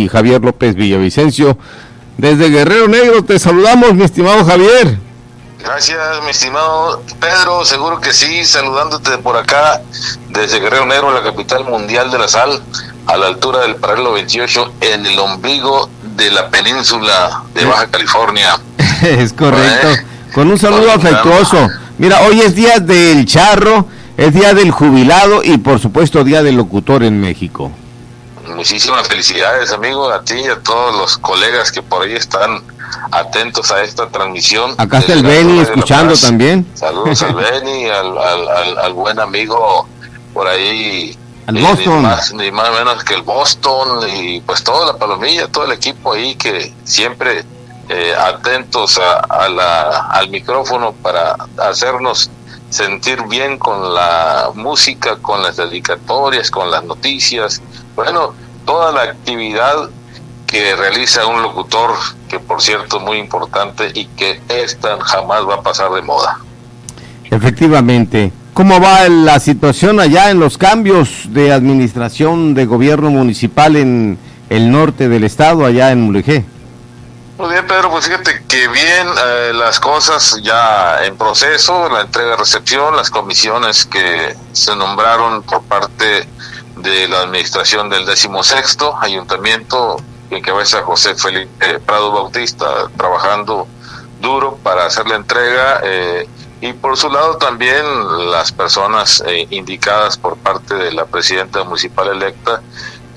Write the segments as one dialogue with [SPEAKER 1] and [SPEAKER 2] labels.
[SPEAKER 1] y Javier López Villavicencio. Desde Guerrero Negro te saludamos, mi estimado Javier.
[SPEAKER 2] Gracias, mi estimado Pedro, seguro que sí, saludándote por acá desde Guerrero Negro, la capital mundial de la sal, a la altura del paralelo 28, en el ombligo de la península de Baja California.
[SPEAKER 1] es correcto, ¿Eh? con un saludo afectuoso. Mira, hoy es día del charro, es día del jubilado y por supuesto día del locutor en México
[SPEAKER 2] muchísimas felicidades, amigo, a ti y a todos los colegas que por ahí están atentos a esta transmisión.
[SPEAKER 1] Acá está el Beni escuchando también.
[SPEAKER 2] Saludos al Beni, al, al, buen amigo por ahí.
[SPEAKER 1] Al Boston.
[SPEAKER 2] Ni más, ni más menos que el Boston y pues toda la palomilla, todo el equipo ahí que siempre eh, atentos a, la, al micrófono para hacernos sentir bien con la música, con las dedicatorias, con las noticias. Bueno, toda la actividad que realiza un locutor, que por cierto es muy importante y que esta jamás va a pasar de moda.
[SPEAKER 1] Efectivamente. ¿Cómo va la situación allá en los cambios de administración de gobierno municipal en el norte del estado, allá en Mulegé?
[SPEAKER 2] Muy bien, Pedro, pues fíjate que bien eh, las cosas ya en proceso, la entrega-recepción, las comisiones que se nombraron por parte de la administración del decimosexto ayuntamiento en cabeza José Felipe Prado Bautista trabajando duro para hacer la entrega eh, y por su lado también las personas eh, indicadas por parte de la presidenta municipal electa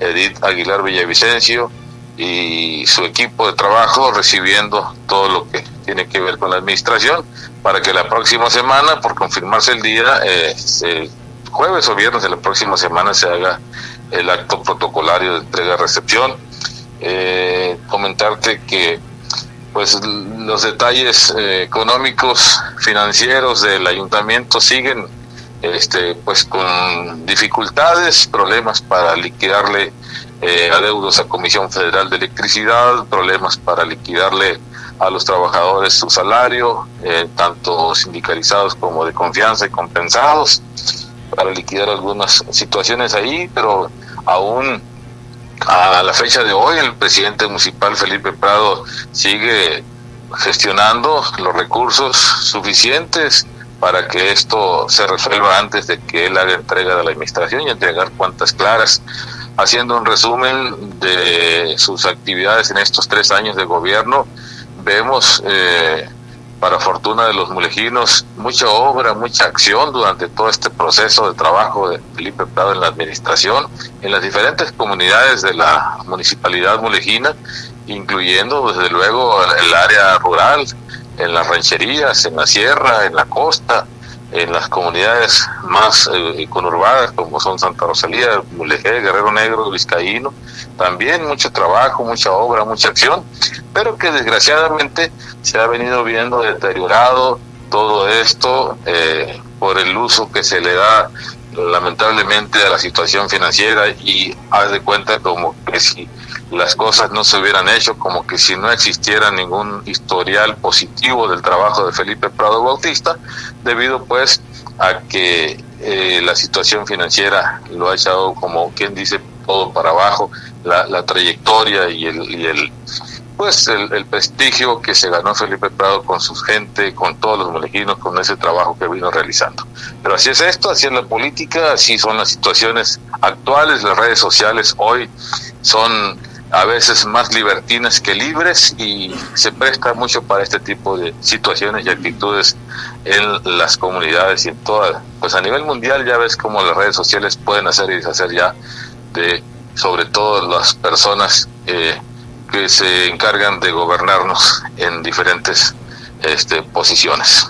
[SPEAKER 2] Edith Aguilar Villavicencio y su equipo de trabajo recibiendo todo lo que tiene que ver con la administración para que la próxima semana por confirmarse el día eh, se jueves o viernes de la próxima semana se haga el acto protocolario de entrega-recepción. Eh, comentarte que pues los detalles eh, económicos financieros del ayuntamiento siguen este pues con dificultades problemas para liquidarle eh, adeudos a Comisión Federal de Electricidad problemas para liquidarle a los trabajadores su salario eh, tanto sindicalizados como de confianza y compensados para liquidar algunas situaciones ahí, pero aún a la fecha de hoy el presidente municipal Felipe Prado sigue gestionando los recursos suficientes para que esto se resuelva antes de que él haga entrega de la administración y entregar cuentas claras. Haciendo un resumen de sus actividades en estos tres años de gobierno, vemos eh, para fortuna de los mulejinos, mucha obra, mucha acción durante todo este proceso de trabajo de Felipe Prado en la administración, en las diferentes comunidades de la municipalidad mulejina, incluyendo desde luego el área rural, en las rancherías, en la sierra, en la costa, en las comunidades más eh, conurbadas como son Santa Rosalía, Mulegé, Guerrero Negro, Vizcaíno, también mucho trabajo, mucha obra, mucha acción, pero que desgraciadamente se ha venido viendo deteriorado todo esto eh, por el uso que se le da lamentablemente a la situación financiera y haz de cuenta como que si las cosas no se hubieran hecho, como que si no existiera ningún historial positivo del trabajo de Felipe Prado Bautista, debido pues a que eh, la situación financiera lo ha echado como quien dice todo para abajo, la, la trayectoria y el, y el pues el, prestigio que se ganó Felipe Prado con su gente, con todos los molejinos, con ese trabajo que vino realizando. Pero así es esto, así es la política, así son las situaciones actuales, las redes sociales hoy son a veces más libertinas que libres y se presta mucho para este tipo de situaciones y actitudes en las comunidades y en todas, pues a nivel mundial ya ves cómo las redes sociales pueden hacer y deshacer ya de sobre todo las personas eh, que se encargan de gobernarnos en diferentes este, posiciones.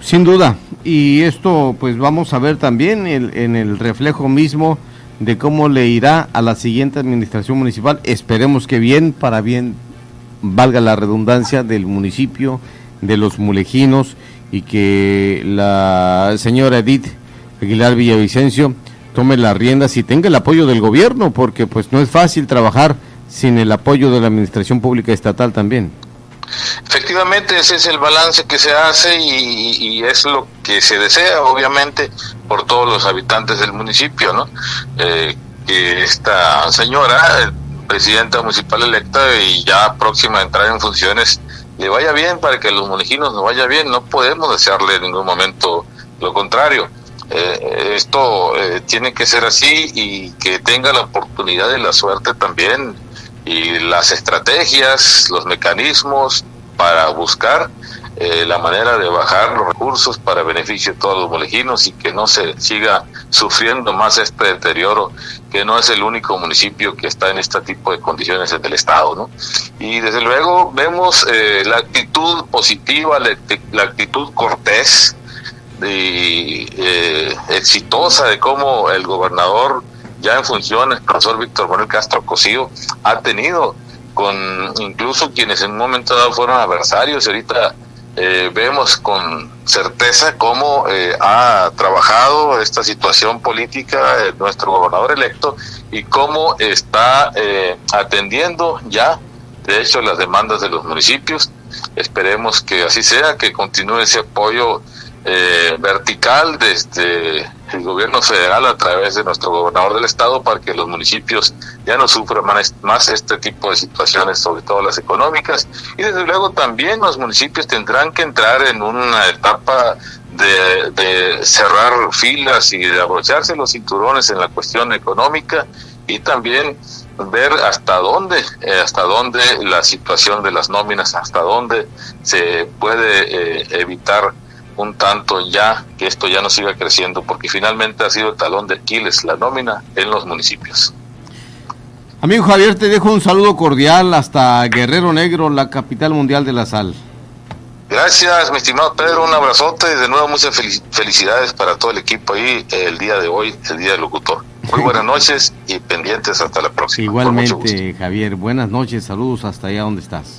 [SPEAKER 1] Sin duda, y esto pues vamos a ver también en el reflejo mismo de cómo le irá a la siguiente administración municipal. Esperemos que bien, para bien, valga la redundancia del municipio, de los mulejinos y que la señora Edith Aguilar Villavicencio tome las riendas y tenga el apoyo del gobierno, porque pues no es fácil trabajar sin el apoyo de la administración pública estatal también.
[SPEAKER 2] Efectivamente, ese es el balance que se hace y, es lo que se desea, obviamente, por todos los habitantes del municipio, ¿no? Eh, que esta señora presidenta municipal electa y ya próxima a entrar en funciones le vaya bien para que los monejinos nos vaya bien. No podemos desearle en ningún momento lo contrario. Eh, esto eh, tiene que ser así y que tenga la oportunidad de la suerte también y las estrategias, los mecanismos para buscar eh, la manera de bajar los recursos para beneficio de todos los molejinos y que no se siga sufriendo más este deterioro, que no es el único municipio que está en este tipo de condiciones en el Estado. ¿no? Y desde luego vemos eh, la actitud positiva, la, actitud cortés y eh, exitosa de cómo el gobernador ya en funciones, profesor Víctor Manuel Castro Cosío, ha tenido con incluso quienes en un momento dado fueron adversarios, ahorita eh, vemos con certeza cómo eh, ha trabajado esta situación política nuestro gobernador electo y cómo está eh, atendiendo ya, de hecho, las demandas de los municipios. Esperemos que así sea, que continúe ese apoyo vertical desde el gobierno federal a través de nuestro gobernador del estado para que los municipios ya no sufran más, este tipo de situaciones, sobre todo las económicas. Y desde luego también los municipios tendrán que entrar en una etapa de, cerrar filas y de abrocharse los cinturones en la cuestión económica y también ver hasta dónde, eh, hasta dónde la situación de las nóminas, hasta dónde se puede eh, evitar un tanto ya que esto ya no siga creciendo, porque finalmente ha sido el talón de Aquiles la nómina en los municipios.
[SPEAKER 1] Amigo Javier, te dejo un saludo cordial hasta Guerrero Negro, la capital mundial de la sal.
[SPEAKER 2] Gracias, mi estimado Pedro, un abrazote y de nuevo muchas felicidades para todo el equipo ahí el día de hoy, el día del locutor. Muy buenas noches y pendientes hasta la próxima.
[SPEAKER 1] Igualmente, Javier, buenas noches, saludos hasta allá donde estás.